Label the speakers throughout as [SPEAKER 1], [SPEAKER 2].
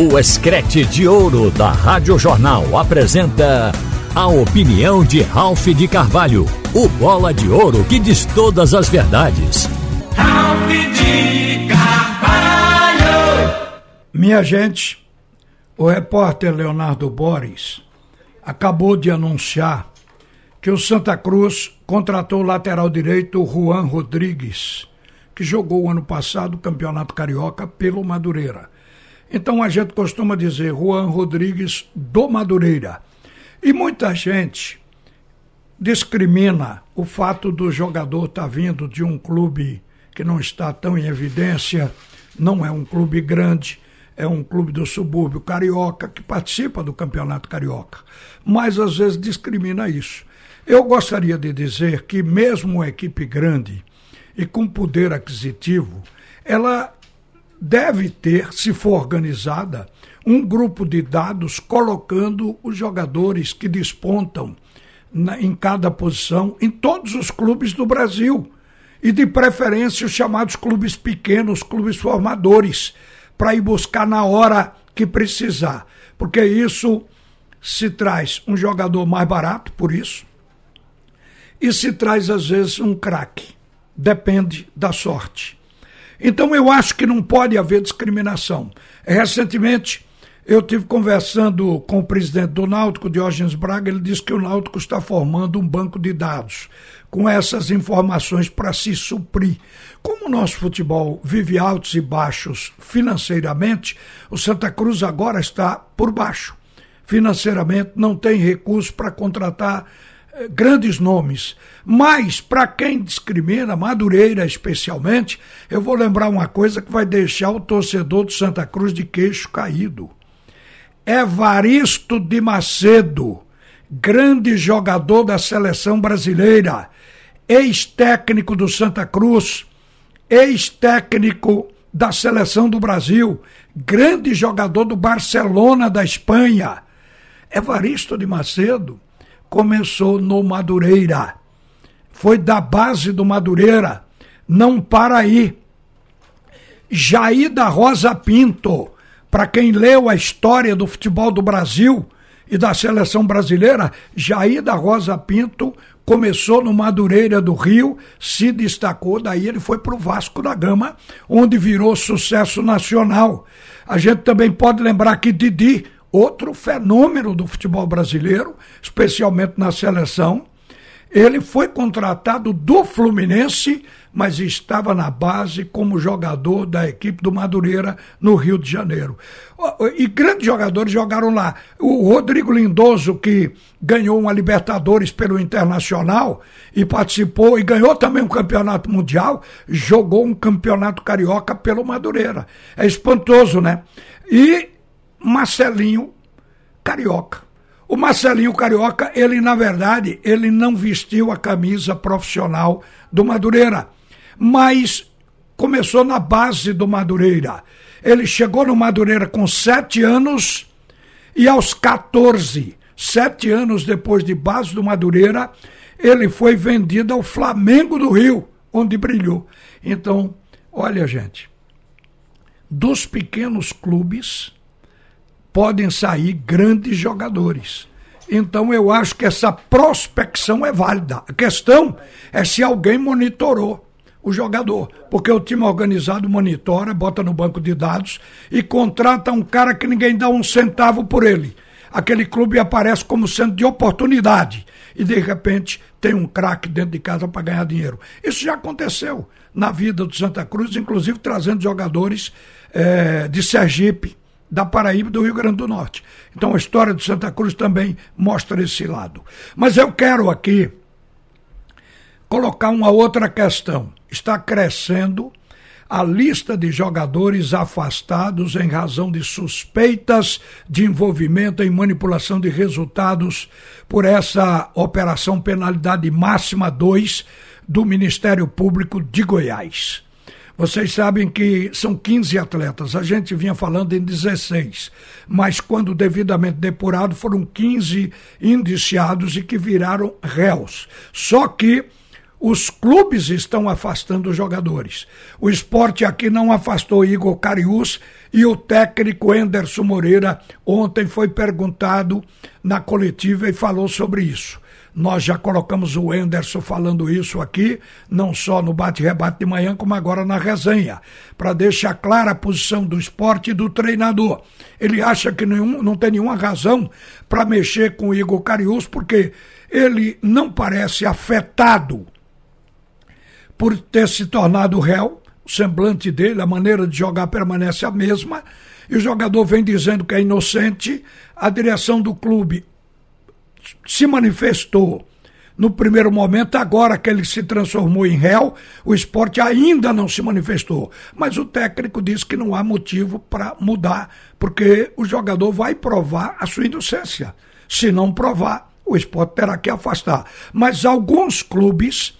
[SPEAKER 1] O Escrete de Ouro da Rádio Jornal apresenta a opinião de Ralph de Carvalho, o bola de ouro que diz todas as verdades.
[SPEAKER 2] Ralph de Carvalho!
[SPEAKER 3] Minha gente, o repórter Leonardo Boris acabou de anunciar que o Santa Cruz contratou o lateral direito Juan Rodrigues, que jogou ano passado o Campeonato Carioca pelo Madureira. Então a gente costuma dizer Juan Rodrigues do Madureira. E muita gente discrimina o fato do jogador estar tá vindo de um clube que não está tão em evidência, não é um clube grande, é um clube do subúrbio carioca que participa do Campeonato Carioca. Mas às vezes discrimina isso. Eu gostaria de dizer que mesmo uma equipe grande e com poder aquisitivo, ela deve ter, se for organizada, um grupo de dados colocando os jogadores que despontam na, em cada posição em todos os clubes do Brasil. E de preferência os chamados clubes pequenos, clubes formadores, para ir buscar na hora que precisar. Porque isso se traz um jogador mais barato, por isso, e se traz às vezes um craque. Depende da sorte. Então eu acho que não pode haver discriminação. Recentemente eu tive conversando com o presidente do Náutico, Diógenes Braga, ele disse que o Náutico está formando um banco de dados com essas informações para se suprir. Como o nosso futebol vive altos e baixos financeiramente, o Santa Cruz agora está por baixo. Financeiramente não tem recurso para contratar grandes nomes. Mas, para quem discrimina, Madureira especialmente, eu vou lembrar uma coisa que vai deixar o torcedor do Santa Cruz de queixo caído. Evaristo de Macedo, grande jogador da seleção brasileira, ex-técnico do Santa Cruz, ex-técnico da seleção do Brasil, grande jogador do Barcelona da Espanha. Evaristo de Macedo começou no Madureira. Foi da base do Madureira. Não para aí. Jair da Rosa Pinto, para quem leu a história do futebol do Brasil e da seleção brasileira, Jair da Rosa Pinto começou no Madureira do Rio, se destacou, daí ele foi para o Vasco da Gama, onde virou sucesso nacional. A gente também pode lembrar que Didi outro fenômeno do futebol brasileiro, especialmente na seleção. Ele foi contratado do Fluminense, mas estava na base como jogador da equipe do Madureira no Rio de Janeiro. E grandes jogadores jogaram lá. O Rodrigo Lindoso, que ganhou uma Libertadores pelo Internacional e participou e ganhou também um campeonato mundial, jogou um campeonato carioca pelo Madureira. É espantoso, né? E Marcelinho Carioca. O Marcelinho Carioca, ele na verdade, ele não vestiu a camisa profissional do Madureira, mas começou na base do Madureira. Ele chegou no Madureira com sete anos e aos 14, sete anos depois de base do Madureira, ele foi vendido ao Flamengo do Rio, onde brilhou. Então, olha, gente, dos pequenos clubes podem sair grandes jogadores. Então eu acho que essa prospecção é válida. A questão é se alguém monitorou o jogador, porque o time organizado monitora, bota no banco de dados e contrata um cara que ninguém dá um centavo por ele. Aquele clube aparece como sendo de oportunidade e de repente tem um craque dentro de casa para ganhar dinheiro. Isso já aconteceu na vida do Santa Cruz, inclusive trazendo jogadores é, de Sergipe da Paraíba e do Rio Grande do Norte. Então a história de Santa Cruz também mostra esse lado. Mas eu quero aqui colocar uma outra questão. Está crescendo a lista de jogadores afastados em razão de suspeitas de envolvimento em manipulação de resultados por essa operação penalidade máxima 2 do Ministério Público de Goiás. Vocês sabem que são 15 atletas, a gente vinha falando em 16, mas quando devidamente depurado foram 15 indiciados e que viraram réus. Só que os clubes estão afastando os jogadores. O esporte aqui não afastou Igor Carius e o técnico Enderson Moreira ontem foi perguntado na coletiva e falou sobre isso. Nós já colocamos o Enderson falando isso aqui, não só no bate-rebate de manhã, como agora na resenha, para deixar clara a posição do esporte e do treinador. Ele acha que nenhum, não tem nenhuma razão para mexer com o Igor Carius, porque ele não parece afetado por ter se tornado réu, o semblante dele, a maneira de jogar permanece a mesma, e o jogador vem dizendo que é inocente, a direção do clube se manifestou no primeiro momento, agora que ele se transformou em réu, o esporte ainda não se manifestou. Mas o técnico disse que não há motivo para mudar, porque o jogador vai provar a sua inocência. Se não provar, o esporte terá que afastar. Mas alguns clubes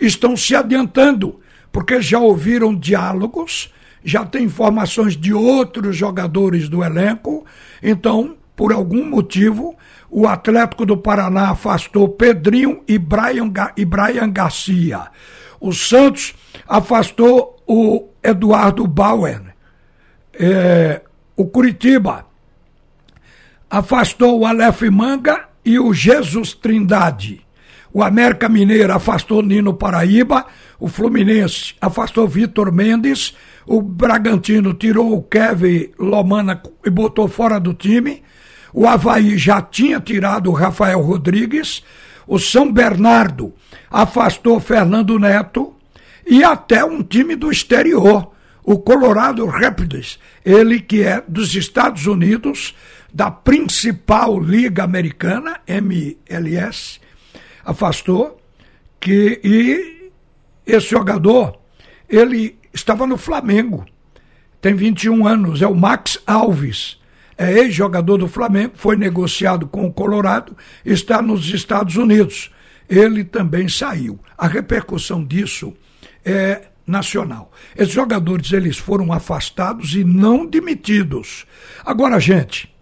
[SPEAKER 3] estão se adiantando, porque já ouviram diálogos, já tem informações de outros jogadores do elenco, então, por algum motivo, o Atlético do Paraná afastou Pedrinho e Brian, e Brian Garcia. O Santos afastou o Eduardo Bauer. É, o Curitiba afastou o Aleph Manga e o Jesus Trindade. O América Mineiro afastou Nino Paraíba, o Fluminense afastou Vitor Mendes, o Bragantino tirou o Kevin Lomana e botou fora do time. O Havaí já tinha tirado o Rafael Rodrigues, o São Bernardo afastou Fernando Neto e até um time do exterior, o Colorado Rapids, ele que é dos Estados Unidos, da principal liga americana, MLS, afastou, que e esse jogador, ele estava no Flamengo, tem 21 anos, é o Max Alves, é ex-jogador do Flamengo, foi negociado com o Colorado, está nos Estados Unidos. Ele também saiu. A repercussão disso é nacional. Esses jogadores eles foram afastados e não demitidos. Agora, gente,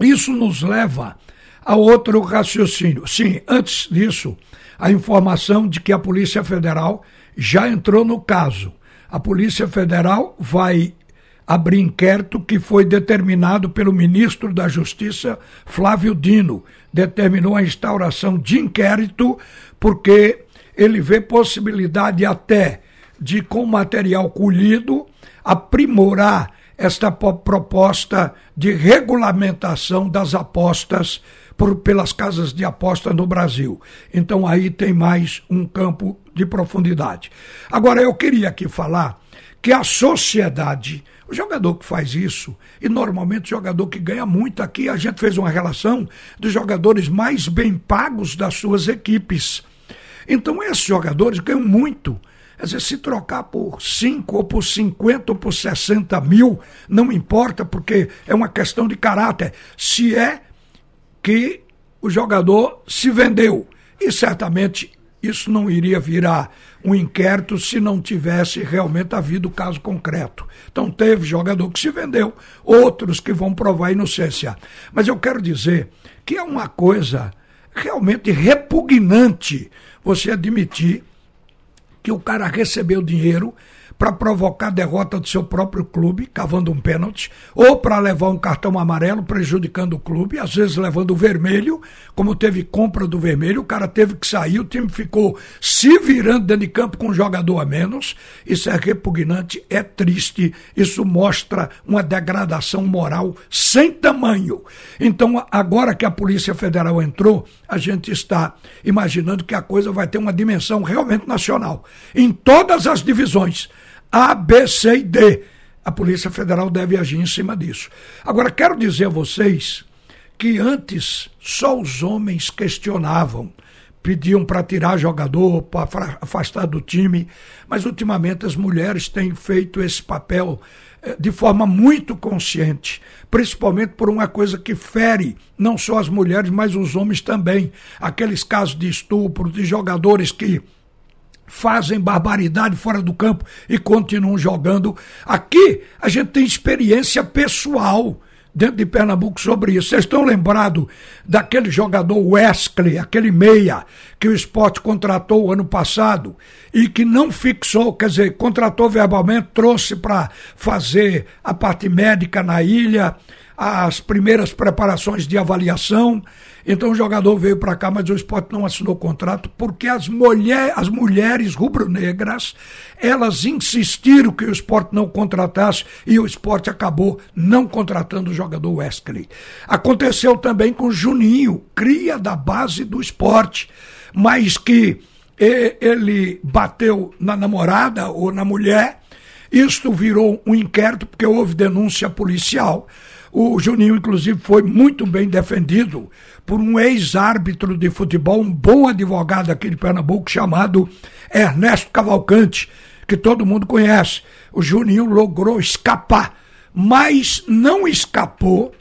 [SPEAKER 3] isso nos leva a outro raciocínio. Sim, antes disso, a informação de que a Polícia Federal já entrou no caso. A Polícia Federal vai abrir inquérito que foi determinado pelo ministro da Justiça, Flávio Dino. Determinou a instauração de inquérito porque ele vê possibilidade até de, com material colhido, aprimorar esta proposta de regulamentação das apostas por, pelas casas de aposta no Brasil. Então aí tem mais um campo de profundidade. Agora eu queria aqui falar que a sociedade, o jogador que faz isso, e normalmente o jogador que ganha muito aqui, a gente fez uma relação dos jogadores mais bem pagos das suas equipes. Então esses jogadores ganham muito. Quer dizer, se trocar por 5 ou por 50 ou por 60 mil, não importa, porque é uma questão de caráter. Se é que o jogador se vendeu. E certamente isso não iria virar um inquérito se não tivesse realmente havido caso concreto. Então teve jogador que se vendeu, outros que vão provar inocência. Mas eu quero dizer que é uma coisa realmente repugnante você admitir que o cara recebeu dinheiro para provocar a derrota do seu próprio clube, cavando um pênalti, ou para levar um cartão amarelo prejudicando o clube, às vezes levando o vermelho, como teve compra do vermelho, o cara teve que sair, o time ficou se virando dentro de campo com um jogador a menos. Isso é repugnante, é triste, isso mostra uma degradação moral sem tamanho. Então, agora que a Polícia Federal entrou, a gente está imaginando que a coisa vai ter uma dimensão realmente nacional, em todas as divisões a, B, C e D. A Polícia Federal deve agir em cima disso. Agora, quero dizer a vocês que antes só os homens questionavam, pediam para tirar jogador, para afastar do time, mas ultimamente as mulheres têm feito esse papel eh, de forma muito consciente, principalmente por uma coisa que fere não só as mulheres, mas os homens também. Aqueles casos de estupro, de jogadores que fazem barbaridade fora do campo e continuam jogando. Aqui a gente tem experiência pessoal dentro de Pernambuco sobre isso. Vocês estão lembrados daquele jogador Wesley, aquele meia, que o esporte contratou ano passado e que não fixou, quer dizer, contratou verbalmente, trouxe para fazer a parte médica na ilha, as primeiras preparações de avaliação. Então o jogador veio para cá, mas o esporte não assinou contrato porque as, mulher, as mulheres rubro-negras elas insistiram que o esporte não contratasse e o esporte acabou não contratando o jogador Wesley. Aconteceu também com Juninho, cria da base do esporte, mas que ele bateu na namorada ou na mulher. Isto virou um inquérito porque houve denúncia policial. O Juninho, inclusive, foi muito bem defendido por um ex-árbitro de futebol, um bom advogado aqui de Pernambuco, chamado Ernesto Cavalcante, que todo mundo conhece. O Juninho logrou escapar, mas não escapou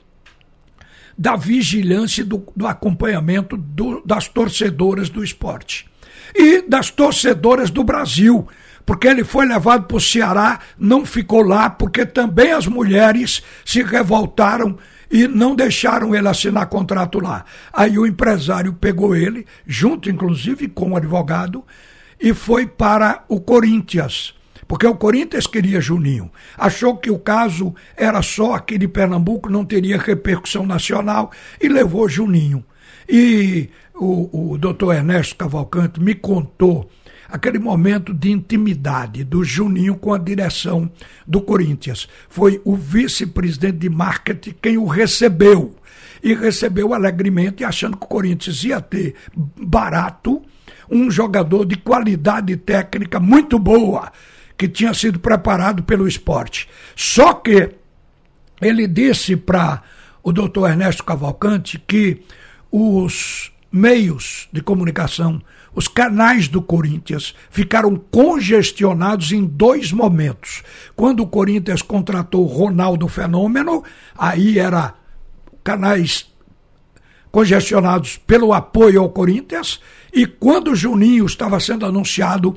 [SPEAKER 3] da vigilância do, do acompanhamento do, das torcedoras do esporte e das torcedoras do Brasil porque ele foi levado para o Ceará, não ficou lá, porque também as mulheres se revoltaram e não deixaram ele assinar contrato lá. Aí o empresário pegou ele, junto inclusive com o advogado, e foi para o Corinthians. Porque o Corinthians queria Juninho. Achou que o caso era só aqui de Pernambuco, não teria repercussão nacional, e levou Juninho. E o, o doutor Ernesto Cavalcante me contou aquele momento de intimidade do Juninho com a direção do Corinthians. Foi o vice-presidente de marketing quem o recebeu. E recebeu alegremente, achando que o Corinthians ia ter barato um jogador de qualidade técnica muito boa, que tinha sido preparado pelo esporte. Só que ele disse para o doutor Ernesto Cavalcante que os meios de comunicação os canais do Corinthians ficaram congestionados em dois momentos. Quando o Corinthians contratou Ronaldo Fenômeno, aí era canais congestionados pelo apoio ao Corinthians, e quando Juninho estava sendo anunciado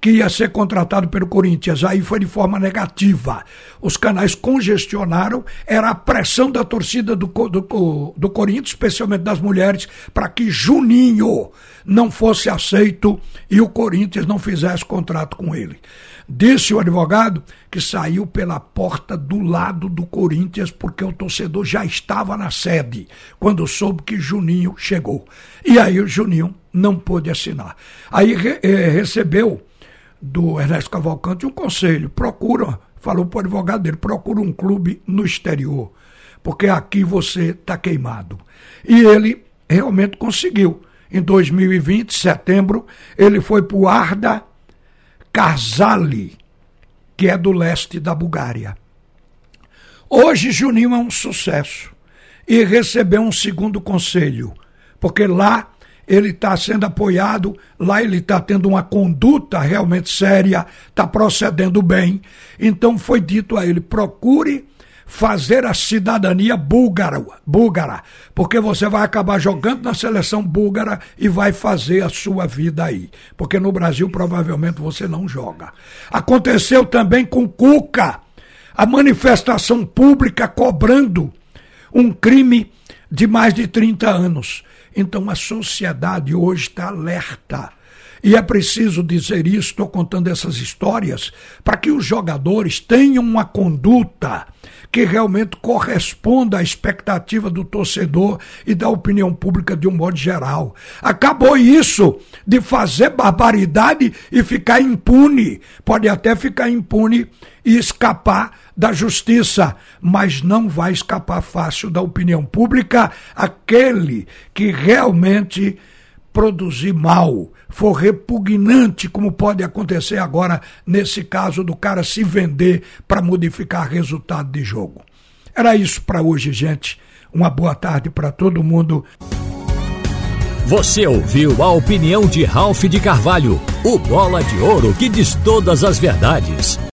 [SPEAKER 3] que ia ser contratado pelo Corinthians. Aí foi de forma negativa. Os canais congestionaram, era a pressão da torcida do, do, do Corinthians, especialmente das mulheres, para que Juninho não fosse aceito e o Corinthians não fizesse contrato com ele. Disse o advogado que saiu pela porta do lado do Corinthians porque o torcedor já estava na sede quando soube que Juninho chegou. E aí o Juninho não pôde assinar. Aí eh, recebeu do Ernesto Cavalcante um conselho. Procura, falou para o advogado dele, procura um clube no exterior, porque aqui você está queimado. E ele realmente conseguiu. Em 2020, setembro, ele foi para o Arda Karzali, que é do leste da Bulgária. Hoje Juninho é um sucesso e recebeu um segundo conselho, porque lá ele está sendo apoiado, lá ele está tendo uma conduta realmente séria, está procedendo bem. Então foi dito a ele: procure fazer a cidadania búlgara, búlgara, porque você vai acabar jogando na seleção búlgara e vai fazer a sua vida aí. Porque no Brasil provavelmente você não joga. Aconteceu também com Cuca, a manifestação pública cobrando um crime de mais de 30 anos. Então a sociedade hoje está alerta. E é preciso dizer isso, estou contando essas histórias, para que os jogadores tenham uma conduta que realmente corresponda à expectativa do torcedor e da opinião pública de um modo geral. Acabou isso de fazer barbaridade e ficar impune. Pode até ficar impune e escapar da justiça, mas não vai escapar fácil da opinião pública aquele que realmente produzir mal, for repugnante, como pode acontecer agora nesse caso do cara se vender para modificar resultado de jogo. Era isso para hoje, gente. Uma boa tarde para todo mundo.
[SPEAKER 1] Você ouviu a opinião de Ralph de Carvalho, o bola de ouro que diz todas as verdades.